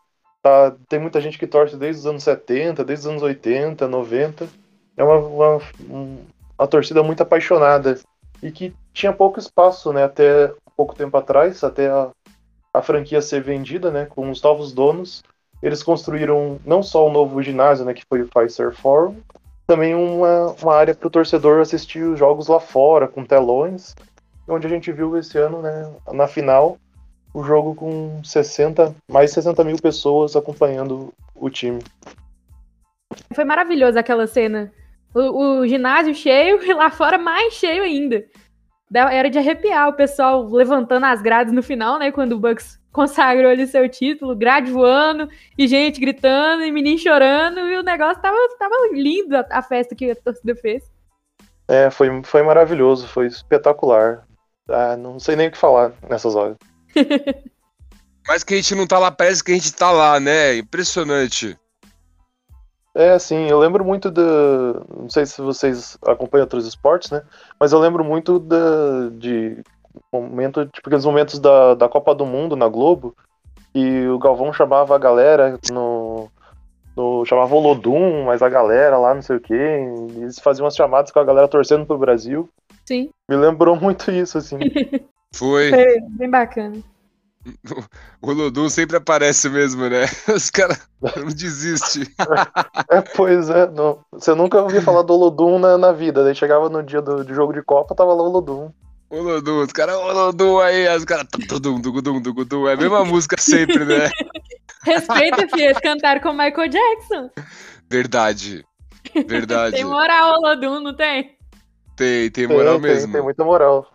Tá, tem muita gente que torce desde os anos 70, desde os anos 80, 90. É uma, uma, uma torcida muito apaixonada e que tinha pouco espaço, né, até pouco tempo atrás, até a, a franquia ser vendida, né, com os novos donos. Eles construíram não só o novo ginásio, né, que foi o Pfizer Forum, também uma, uma área para o torcedor assistir os jogos lá fora, com telões, onde a gente viu esse ano, né, na final, o jogo com 60, mais de 60 mil pessoas acompanhando o time. Foi maravilhoso aquela cena o, o ginásio cheio [LAUGHS] e lá fora mais cheio ainda. Era de arrepiar o pessoal levantando as grades no final, né? Quando o Bucks [LAUGHS] consagrou ali seu título, grade voando, e gente gritando, e menino chorando, e o negócio tava, tava lindo a, a festa que a torcida fez. É, foi, foi maravilhoso, foi espetacular. Ah, não sei nem o que falar nessas horas. [LAUGHS] Mas que a gente não tá lá, parece que a gente tá lá, né? Impressionante. É, assim, eu lembro muito da. Não sei se vocês acompanham outros esportes, né? Mas eu lembro muito da, de momento, tipo, aqueles momentos da, da Copa do Mundo na Globo, e o Galvão chamava a galera no. no chamava o Lodum, mas a galera lá, não sei o quê. eles faziam umas chamadas com a galera torcendo pro Brasil. Sim. Me lembrou muito isso, assim. [LAUGHS] Foi. Foi bem bacana. [LAUGHS] O Lodum sempre aparece mesmo, né? [LAUGHS] Os caras não desistem. É, pois é, não. você nunca ouviu falar do Lodum na, na vida. Daí chegava no dia do, de jogo de Copa, tava lá o Lodum. O Lodum, os caras, o Lodum aí, os caras, tudum, dugudum, dugudum. É a mesma música sempre, né? [LAUGHS] Respeita, filho, eles cantaram com Michael Jackson. Verdade. Verdade. tem moral o Lodum, não tem? Tem, tem moral tem, mesmo. Tem, tem muita moral.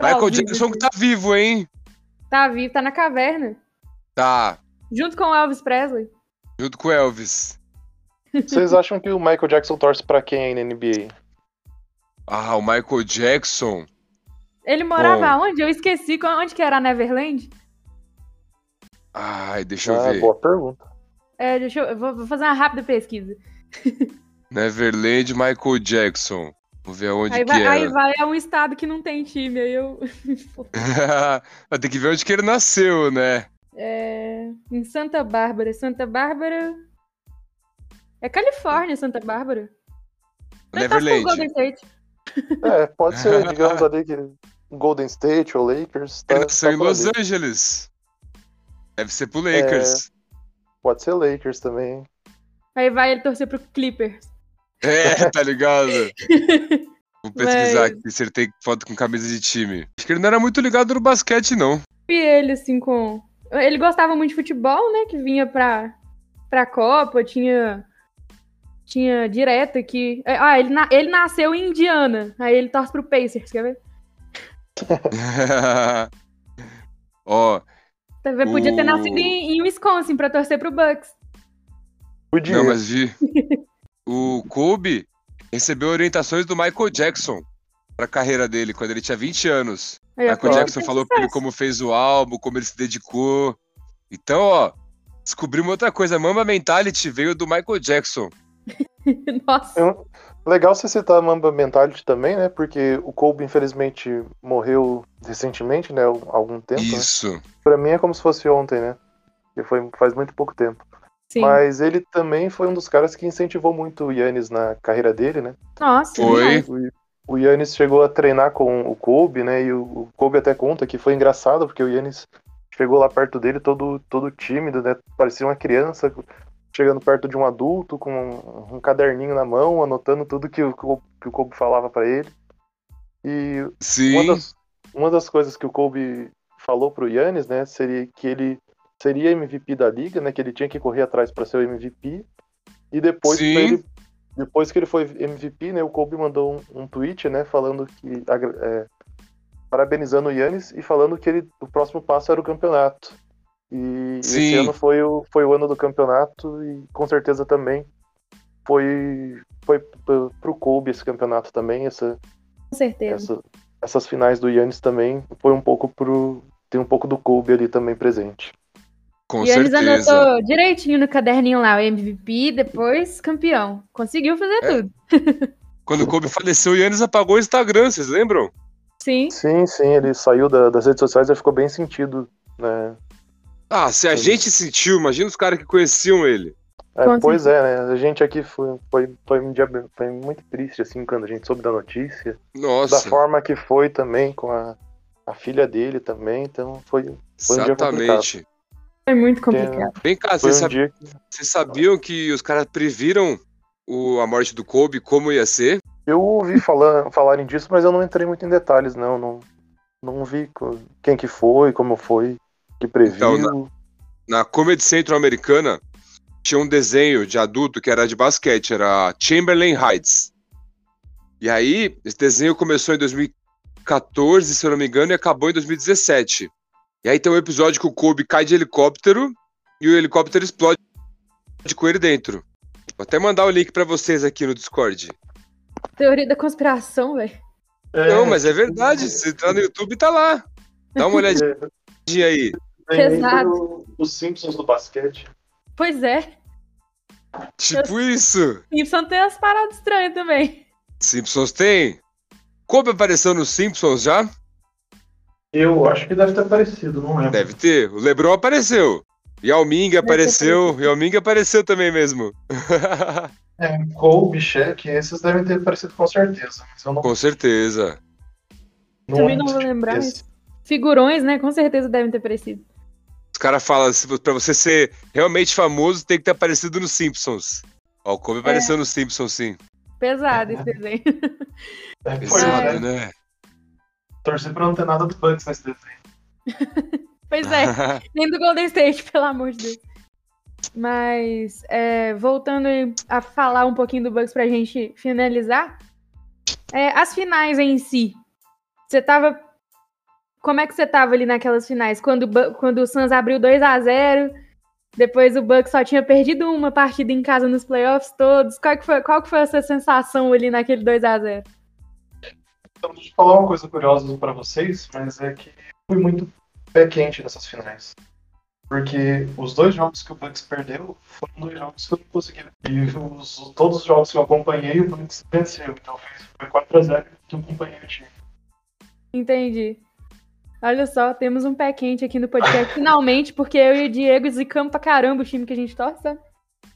Michael Jackson que tá vivo, hein? Tá vivo, tá na caverna. Tá. Junto com o Elvis Presley. Junto com o Elvis. Vocês acham que o Michael Jackson torce pra quem aí na NBA? Ah, o Michael Jackson. Ele morava Bom. onde? Eu esqueci onde que era a Neverland. Ai, deixa eu ah, ver. Boa pergunta. É, deixa eu, eu vou fazer uma rápida pesquisa. [LAUGHS] Neverland, Michael Jackson. Vamos ver onde aí que vai, era. Aí vai, é um estado que não tem time, aí eu... [LAUGHS] Vai ter que ver onde que ele nasceu, né? É... Em Santa Bárbara. Santa Bárbara... É Califórnia, Santa Bárbara. Neverland. Golden State. É, pode ser, [LAUGHS] digamos ali que Golden State ou Lakers. Tá, ele nasceu tá em Los ali. Angeles. Deve ser pro Lakers. É, pode ser Lakers também. Aí vai ele torcer pro Clippers. É, [LAUGHS] tá ligado? [LAUGHS] Vou pesquisar Mas... aqui se ele tem foto com camisa de time. Acho que ele não era muito ligado no basquete, não. E ele, assim, com. Ele gostava muito de futebol, né? Que vinha pra, pra Copa, tinha. Tinha direto aqui. Ah, ele, na... ele nasceu em Indiana. Aí ele torce pro Pacers, quer ver? [LAUGHS] Ó. oh, Podia o... ter nascido em, em Wisconsin pra torcer pro Bucks. Podia. Não, mas vi. O Kobe recebeu orientações do Michael Jackson para a carreira dele, quando ele tinha 20 anos. Michael Jackson falou para ele como fez o álbum, como ele se dedicou. Então, ó, descobrimos outra coisa. Mamba Mentality veio do Michael Jackson. [LAUGHS] Nossa. É legal você citar a Mamba Mentality também, né? Porque o Kobe, infelizmente, morreu recentemente, né? Há algum tempo. Né? Isso. Né? Pra mim é como se fosse ontem, né? Que foi faz muito pouco tempo. Sim. Mas ele também foi um dos caras que incentivou muito o Yannis na carreira dele, né? Nossa, foi. O, o Yannis chegou a treinar com o Kobe, né? E o, o Kobe até conta que foi engraçado, porque o Yannis chegou lá perto dele todo, todo tímido, né? Parecia uma criança. chegando perto de um adulto com um, um caderninho na mão, anotando tudo que o, que o Kobe falava para ele. E Sim. uma das, uma das coisas que o Kobe falou pro Yannis, né, seria que ele seria MVP da liga, né, que ele tinha que correr atrás para ser o MVP. E depois Sim. ele, depois que ele foi MVP, né, o Kobe mandou um, um tweet, né, falando que é, parabenizando o Yannis e falando que ele, o próximo passo era o campeonato. E esse ano foi o, foi o ano do campeonato e com certeza também foi foi pro- pro Kobe esse campeonato também, essa Com certeza. essa- essas finais do Yannis também foi um pouco pro. Tem um pouco do Kobe ali também presente. Com e eles certeza. anotou direitinho no caderninho lá, o MVP, depois campeão. Conseguiu fazer É. tudo. [LAUGHS] Quando o Kobe faleceu, o Yannis apagou o Instagram, vocês lembram? Sim. Sim, sim, ele saiu da- das redes sociais e ficou bem sentido, né? Ah, se a Sim. gente sentiu, imagina os caras que conheciam ele. É, pois é, né? A gente aqui foi, foi, foi, um dia, foi muito triste, assim, quando a gente soube da notícia. Da Nossa, forma que foi também, com a, a filha dele também, então foi, foi um dia exatamente. Foi muito complicado. Vem cá, vocês, um sab- vocês sabiam que os caras previram o- a morte do Kobe, como ia ser? Eu ouvi falar, falarem disso, mas eu não entrei muito em detalhes, não. Não, não vi quem que foi, como foi, que previu. Então, Na Comedy Central americana, tinha um desenho de adulto que era de basquete, era Chamberlain Heights. E aí, esse desenho começou em 2014, se eu não me engano, e acabou em 2017. E aí tem um episódio que o Kobe cai de helicóptero e o helicóptero explode com ele dentro. Vou até mandar o link pra vocês aqui no Discord. Teoria da conspiração, velho. É, Não, mas é verdade. Se entrar no YouTube, tá lá. Dá uma [LAUGHS] olhadinha aí. Pesado. Os Simpsons do basquete. Pois é. Tipo isso. Simpson tem as paradas estranhas também. Simpsons tem? Kobe apareceu nos Simpsons já? Eu acho que deve ter aparecido, não lembro. Deve ter. O Lebron apareceu. Yao Ming apareceu. Yao Ming apareceu também mesmo. [LAUGHS] É, Kobe, Shaq, esses devem ter aparecido com certeza. Mas eu não, Com certeza. não Também não vou lembrar, figurões, né? Com certeza devem ter aparecido. Os caras falam, pra você ser realmente famoso, tem que ter aparecido nos Simpsons. Ó, o Kobe apareceu nos Simpsons, sim. Pesado esse desenho. É, Pesado, é, né? Torcer pra não ter nada do Bucks nesse desenho. [LAUGHS] Pois é. [LAUGHS] Nem do Golden State, pelo amor de Deus. Mas, é, voltando a falar um pouquinho do Bucks pra gente finalizar. é, as finais em si. Você tava. Como é que você tava ali naquelas finais? Quando, quando o Suns abriu 2 a 0 depois o Bucks só tinha perdido uma partida em casa nos playoffs todos. Qual que foi, qual que foi essa sensação ali naquele 2 a 0 Então, deixa eu falar uma coisa curiosa pra vocês, mas é que fui muito pé quente nessas finais. Porque os dois jogos que o Bucks perdeu foram dois jogos que eu não consegui. E os- todos os jogos que eu acompanhei, o Bucks venceu. Então foi 4x0 que eu acompanhei o time. Entendi. Olha só, temos um pé quente aqui no podcast, finalmente, porque eu e o Diego zicamos pra caramba o time que a gente torce, sabe?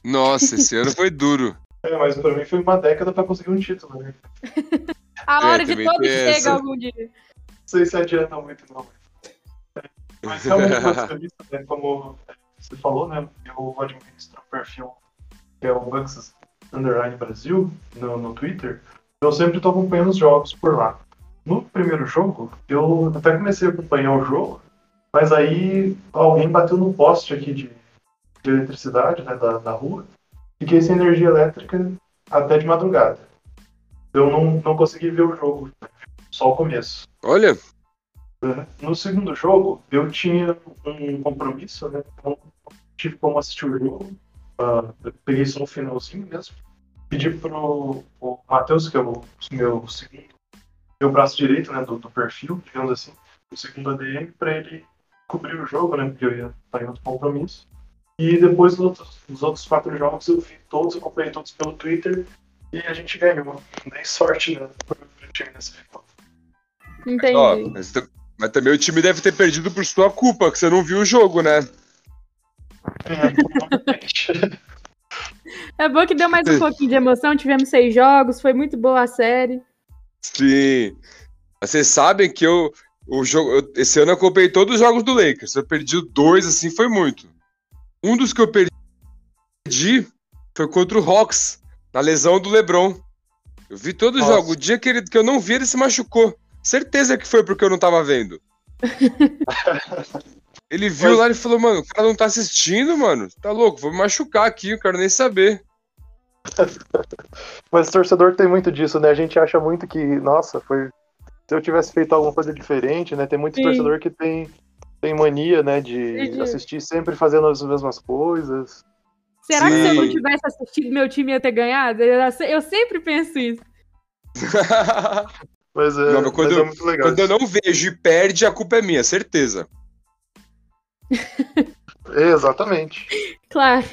Nossa, esse [LAUGHS] ano foi duro. É, mas pra mim foi uma década pra conseguir um título, né? [LAUGHS] A É, hora de também todo tem chega essa. algum dia. Não sei se adianta muito, não. Mas realmente né? Como você falou, né? Eu administro o perfil que é o Bucks Underline Brasil no, no Twitter. Eu sempre tô acompanhando os jogos por lá. No primeiro jogo, eu até comecei a acompanhar o jogo, mas aí alguém bateu no poste aqui de, de eletricidade, né, da, da rua, fiquei sem energia elétrica até de madrugada. Eu não, não consegui ver o jogo, só o começo. Olha, No segundo jogo, eu tinha um compromisso, né? Não tive como assistir o jogo. Eu peguei só no finalzinho mesmo. Pedi pro Matheus, que é o meu segundo, meu braço direito, né? Do, do perfil, digamos assim, o segundo ADM, para ele cobrir o jogo, né? Porque eu ia estar em outro compromisso. E depois, os outros, os outros quatro jogos, eu vi todos, acompanhei todos pelo Twitter. E a gente ganhou. Dei sorte, né? Pro time nessa final. Entendi. ó, mas, mas também o time deve ter perdido por sua culpa, que você não viu o jogo, né? É. É bom que deu mais um pouquinho de emoção. Tivemos seis jogos, foi muito boa a série. Sim. Vocês sabem que eu, o jogo, eu- esse ano eu acompanhei todos os jogos do Lakers. Eu perdi dois, assim, foi muito. Um dos que eu perdi perdi foi contra o Hawks, na lesão do LeBron. Eu vi todo o jogo. O dia que, ele, que eu não vi, ele se machucou. Certeza que foi porque eu não tava vendo. [LAUGHS] Ele viu Mas- lá e falou, mano, o cara não tá assistindo, mano. Tá louco, vou me machucar aqui, eu quero nem saber. [LAUGHS] Mas o torcedor tem muito disso, né? A gente acha muito que, nossa, foi. Se eu tivesse feito alguma coisa diferente, né? Tem muito Sim. torcedor que tem, tem mania, né? De De- assistir sempre fazendo as mesmas coisas. Será que se eu não Sim. tivesse assistido, meu time ia ter ganhado? Eu se- eu sempre penso isso. [LAUGHS] Mas é, Não, mas quando mas eu- é muito legal. Quando eu não vejo e perde, a culpa é minha, certeza. [LAUGHS] Exatamente. Claro.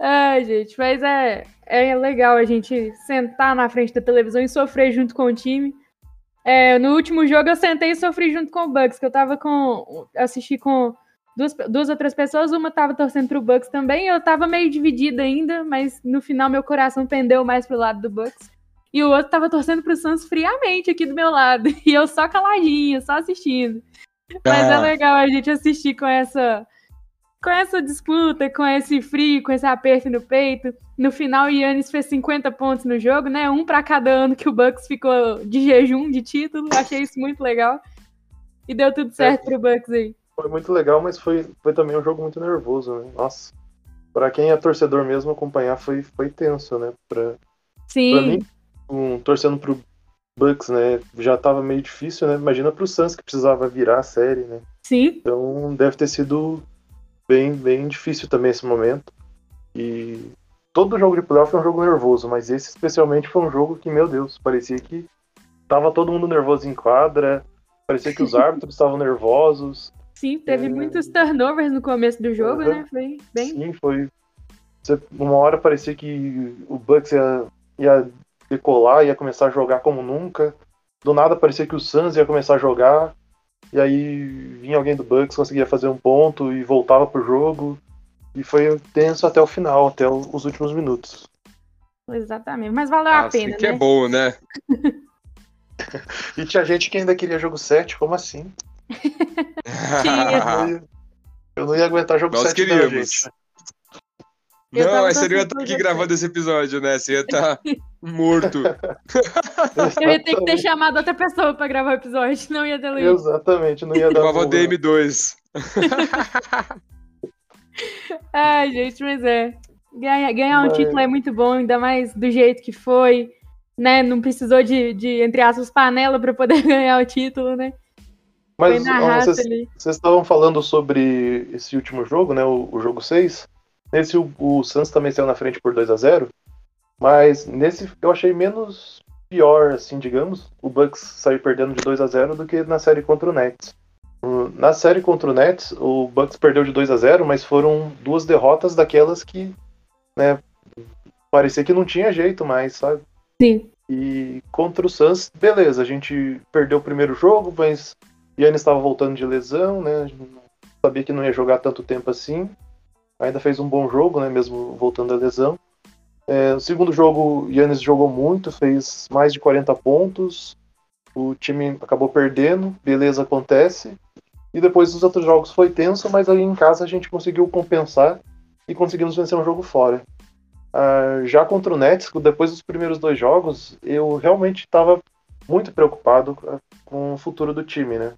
Ai, gente, mas é, é legal a gente sentar na frente da televisão e sofrer junto com o time. É, no último jogo eu sentei e sofri junto com o Bucks, que eu tava com. assisti com duas, duas outras pessoas, uma tava torcendo pro Bucks também, eu tava meio dividida ainda, mas no final meu coração pendeu mais pro lado do Bucks. E o outro tava torcendo pro Suns friamente aqui do meu lado. [LAUGHS] E eu só caladinha, só assistindo. Mas é Ah. legal a gente assistir com essa com essa disputa, com esse frio, com esse aperto no peito. No final, o Yannis fez 50 pontos no jogo, né? Um pra cada ano que o Bucks ficou de jejum de título. Achei isso muito legal. E deu tudo certo pro Bucks aí. Foi muito legal, mas foi, foi também um jogo muito nervoso, né? Nossa. Pra quem é torcedor mesmo, acompanhar foi, foi tenso, né? Pra, pra Sim, mim, um, torcendo pro Bucks, né? Já tava meio difícil, né? Imagina pro Suns que precisava virar a série, né? sim, Então deve ter sido bem, bem difícil também esse momento. E todo jogo de playoff é um jogo nervoso, mas esse especialmente foi um jogo que, meu Deus, parecia que tava todo mundo nervoso em quadra, parecia que os [LAUGHS] árbitros estavam nervosos. Sim. Teve É. muitos turnovers no começo do jogo, Uhum. né? Foi bem. Sim, foi. Uma hora parecia que o Bucks ia, ia decolar, ia começar a jogar como nunca. Do nada parecia que o Suns ia começar a jogar. E aí vinha alguém do Bucks, conseguia fazer um ponto e voltava pro jogo. E foi tenso até o final, até os últimos minutos. Exatamente. Mas valeu a Assim pena, que é né? bom, né? [LAUGHS] E tinha gente que ainda queria jogo 7, como assim? [LAUGHS] Eu não ia, aguentar jogo Nós 7 não, queríamos. gente. Eu Não, aí você não ia torcendo estar aqui gravando esse episódio, né? Você ia estar morto. [LAUGHS] Eu ia ter que ter chamado outra pessoa pra gravar o episódio, não ia ter Luiz. Exatamente, não ia dar boa. DM2. [LAUGHS] Ai, gente, mas é. Ganhar, ganhar um Mas- título é muito bom, ainda mais do jeito que foi. Né? Não precisou de, de entre aspas, panela pra poder ganhar o título, né? Mas vocês, estavam falando sobre esse último jogo, né? O, o jogo 6. Nesse o, o Suns também saiu na frente por 2 a 0 Mas nesse eu achei menos pior, assim, digamos, o Bucks sair perdendo de 2 a 0 do que na série contra o Nets. Na série contra o Nets, o Bucks perdeu de 2 a 0 mas foram duas derrotas daquelas que, né, parecia que não tinha jeito mais, sabe? Sim. E contra o Suns, beleza, a gente perdeu o primeiro jogo, mas Yannis estava voltando de lesão, né? Sabia que não ia jogar tanto tempo assim. Ainda fez um bom jogo, né? Mesmo voltando da lesão. É, o segundo jogo, Yannis jogou muito, fez mais de 40 pontos. O time acabou perdendo, beleza, acontece. E depois dos outros jogos foi tenso, mas aí em casa a gente conseguiu compensar e conseguimos vencer um jogo fora. Ah, já contra o Nets, depois dos primeiros dois jogos, eu realmente estava muito preocupado com o futuro do time, né?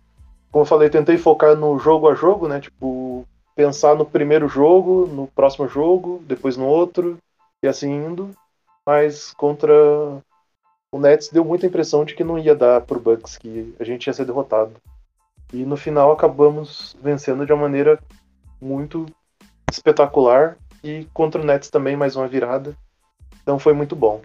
Como eu falei, tentei focar no jogo a jogo, né? Tipo, pensar no primeiro jogo, no próximo jogo, depois no outro, e assim indo. Mas contra o Nets deu muita impressão de que não ia dar pro Bucks, que a gente ia ser derrotado. E no final acabamos vencendo de uma maneira muito espetacular. E contra o Nets também, mais uma virada. Então foi muito bom.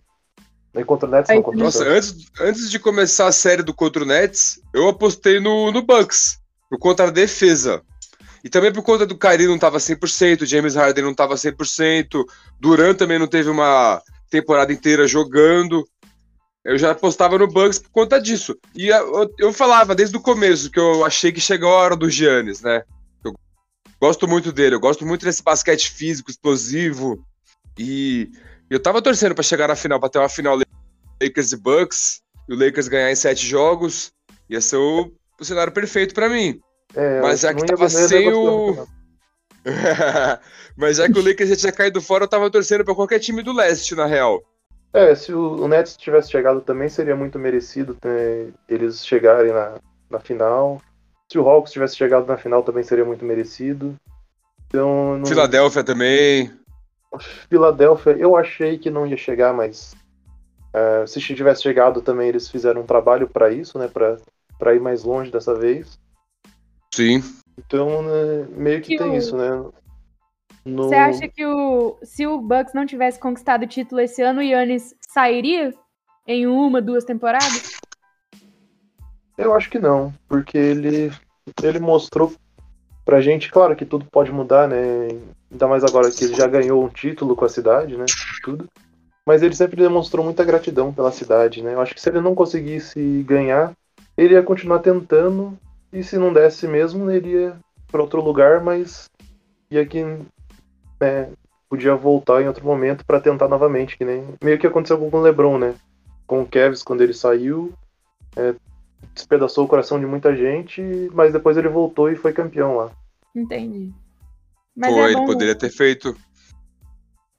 E contra o Nets não, contra o Nossa, antes, antes de começar a série do contra o Nets, eu apostei no, no Bucks, por conta da defesa. E também por conta do Kyrie não tava 100%, James Harden não tava 100%, Duran também não teve uma temporada inteira jogando. Eu já apostava no Bucks por conta disso. E eu, eu falava desde o começo que eu achei que chegou a hora do Giannis, né? Eu gosto muito dele, eu gosto muito desse basquete físico, explosivo. E eu tava torcendo pra chegar na final, pra ter uma final Lakers e Bucks, e o Lakers ganhar em sete jogos, ia ser o, o cenário perfeito pra mim. É, Mas eu é que tava sem o-. [LAUGHS] Mas já que o Lakers já tinha caído fora, eu tava torcendo pra qualquer time do leste, na real. É, se o, o Nets tivesse chegado também, seria muito merecido né, eles chegarem na, na final. Se o Hawks tivesse chegado na final, também seria muito merecido. Então, não... Filadélfia também. Filadélfia, eu achei que não ia chegar, mas uh, se tivesse chegado também, eles fizeram um trabalho para isso, né? Para ir mais longe dessa vez. Sim. Então, né, meio que, que tem o... isso, né? No... Você acha que o, se o Bucks não tivesse conquistado o título esse ano, o Yannis sairia em uma, duas temporadas? Eu acho que não, porque ele, ele mostrou pra gente, claro que tudo pode mudar, né? Ainda mais agora que ele já ganhou um título com a cidade, né? Tudo. Mas ele sempre demonstrou muita gratidão pela cidade, né? Eu acho que se ele não conseguisse ganhar, ele ia continuar tentando, e se não desse mesmo, ele ia para outro lugar, mas ia que né, podia voltar em outro momento para tentar novamente, que nem meio que aconteceu com o LeBron, né? Com o Kevs quando ele saiu, é, despedaçou o coração de muita gente, mas depois ele voltou e foi campeão lá. Entendi. Mas foi, é bom... ele poderia ter feito.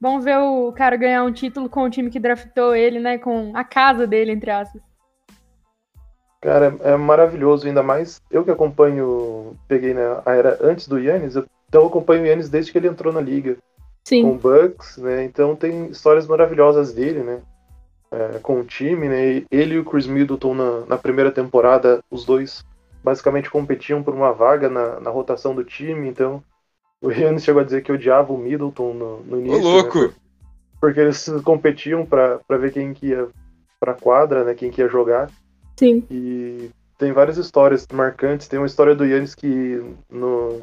Bom ver o cara ganhar um título com o time que draftou ele, né? Com a casa dele, entre aspas. Cara, é maravilhoso, ainda mais eu que acompanho, peguei né, a era antes do Yannis, então eu acompanho o Yannis desde que ele entrou na liga. Sim. Com o Bucks, né? Então tem histórias maravilhosas dele, né? É, com o time, né? Ele e o Chris Middleton na, na, primeira temporada, os dois basicamente competiam por uma vaga na, na rotação do time, então o Yannis chegou a dizer que odiava o Middleton no, no início. Ô, louco! Né? Porque eles competiam para ver quem que ia pra quadra, né? Quem que ia jogar. Sim. E tem várias histórias marcantes. Tem uma história do Yannis que no,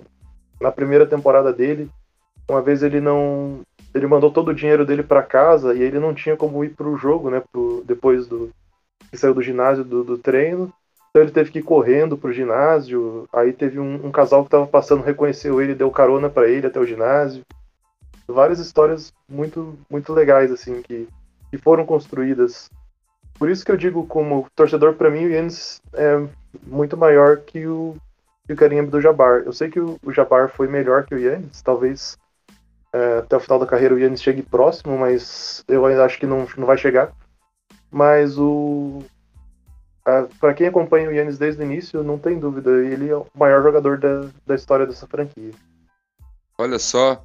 na primeira temporada dele, uma vez ele não. Ele mandou todo o dinheiro dele para casa e ele não tinha como ir pro jogo, né? Pro, depois do. que saiu do ginásio do, do treino. Então ele teve que ir correndo pro ginásio. Aí teve um, um casal que tava passando, reconheceu ele, deu carona para ele até o ginásio. Várias histórias muito, muito legais, assim, que, que foram construídas. Por isso que eu digo, como torcedor, para mim, o Yannis é muito maior que o, e o Karim Abdul-Jabbar. Eu sei que o, o Jabbar foi melhor que o Yannis, talvez é, até o final da carreira o Yannis chegue próximo, mas eu ainda acho que não, não vai chegar. Mas o para quem acompanha o Yannis desde o início, não tem dúvida, ele é o maior jogador da, da história dessa franquia. Olha só.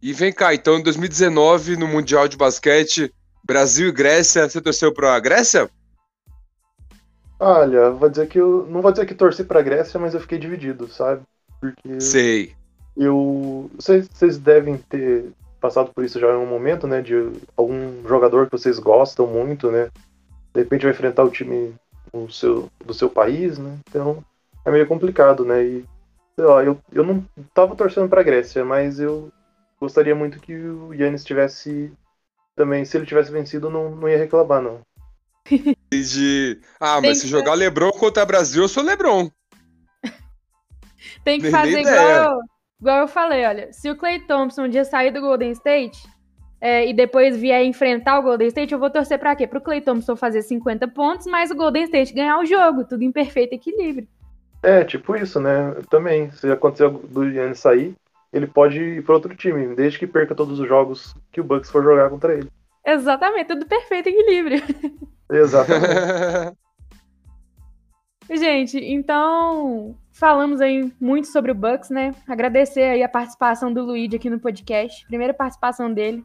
E vem cá, então em 2019, no Mundial de Basquete, Brasil e Grécia, você torceu para a Grécia? Olha, vou dizer que eu. Não vou dizer que torci pra Grécia, mas eu fiquei dividido, sabe? Porque. Sei. Eu. Vocês devem ter passado por isso já em um momento, né? De algum jogador que vocês gostam muito, né? De repente vai enfrentar o time do seu, do seu país, né? Então é meio complicado, né? E sei lá, eu, eu não tava torcendo pra Grécia, mas eu gostaria muito que o Yannis tivesse também, se ele tivesse vencido, não, não ia reclamar, não [LAUGHS] de. Ah, mas se jogar Lebron contra Brasil, eu sou Lebron. Tem que nem, fazer nem igual, igual eu falei, olha. Se o Clay Thompson um dia sair do Golden State é, e depois vier enfrentar o Golden State, eu vou torcer pra quê? Pro Clay Thompson fazer 50 pontos, mas o Golden State ganhar o jogo, tudo em perfeito equilíbrio. É, tipo isso, né? Também, se acontecer do Giannis sair, ele pode ir para outro time, desde que perca todos os jogos que o Bucks for jogar contra ele. Exatamente, tudo perfeito equilíbrio. Exatamente. [LAUGHS] Gente, então falamos aí muito sobre o Bucks, né? Agradecer aí a participação do Luigi aqui no podcast, primeira participação dele.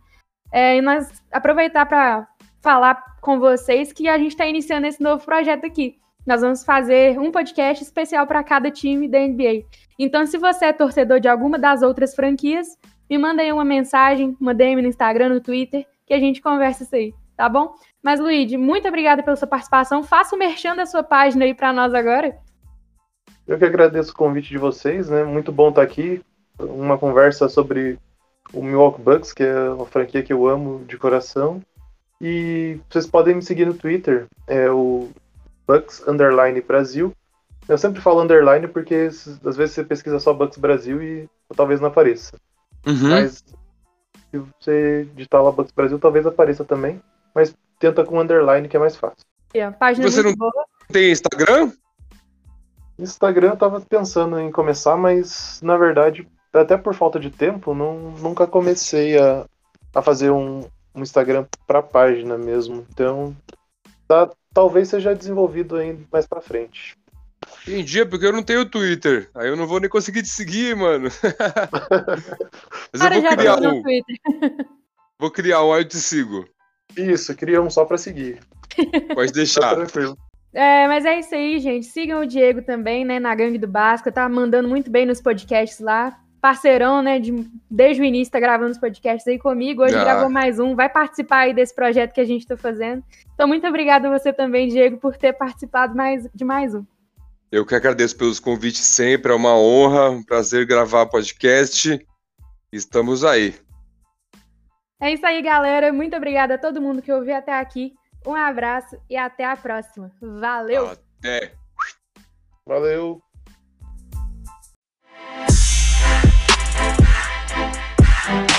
É, e nós aproveitar para falar com vocês que a gente está iniciando esse novo projeto aqui. Nós vamos fazer um podcast especial para cada time da NBA. Então, se você é torcedor de alguma das outras franquias, me manda aí uma mensagem, uma DM no Instagram, no Twitter, que a gente conversa isso aí, tá bom? Mas, Luigi, muito obrigada pela sua participação. Faça o merchan da sua página aí para nós agora. Eu que agradeço o convite de vocês, né? Muito bom estar aqui. Uma conversa sobre o Milwaukee Bucks, que é uma franquia que eu amo de coração. E vocês podem me seguir no Twitter, é o Bucks Underline Brasil. Eu sempre falo underline porque às vezes você pesquisa só Bucks Brasil e talvez não apareça. Uhum. Mas se você digitar lá Bucks Brasil, talvez apareça também. Mas tenta com underline que é mais fácil. É, página Você não boa. tem Instagram? Instagram eu tava pensando em começar, mas na verdade até por falta de tempo, não, nunca comecei a, a fazer um, um Instagram pra página mesmo. Então, tá, talvez seja desenvolvido ainda mais pra frente. Entendi, porque eu não tenho Twitter. Aí eu não vou nem conseguir te seguir, mano. [LAUGHS] Mas Cara, eu vou já criar um. Twitter. [LAUGHS] Vou criar um, aí eu te sigo. Isso, cria um só pra seguir. Pode Tá deixar. tranquilo. É, mas é isso aí, gente. Sigam o Diego também, né, na Gangue do Basca. Tá mandando muito bem nos podcasts lá. Parceirão, né, de- desde o início tá gravando os podcasts aí comigo. Hoje Ah. gravou mais um. Vai participar aí desse projeto que a gente tá fazendo. Então, muito obrigada a você também, Diego, por ter participado mais, de mais um. Eu que agradeço pelos convites sempre, é uma honra, um prazer gravar podcast. Estamos aí. É isso aí, galera. Muito obrigada a todo mundo que ouviu até aqui. Um abraço e até a próxima. Valeu! Até. Valeu. Yeah.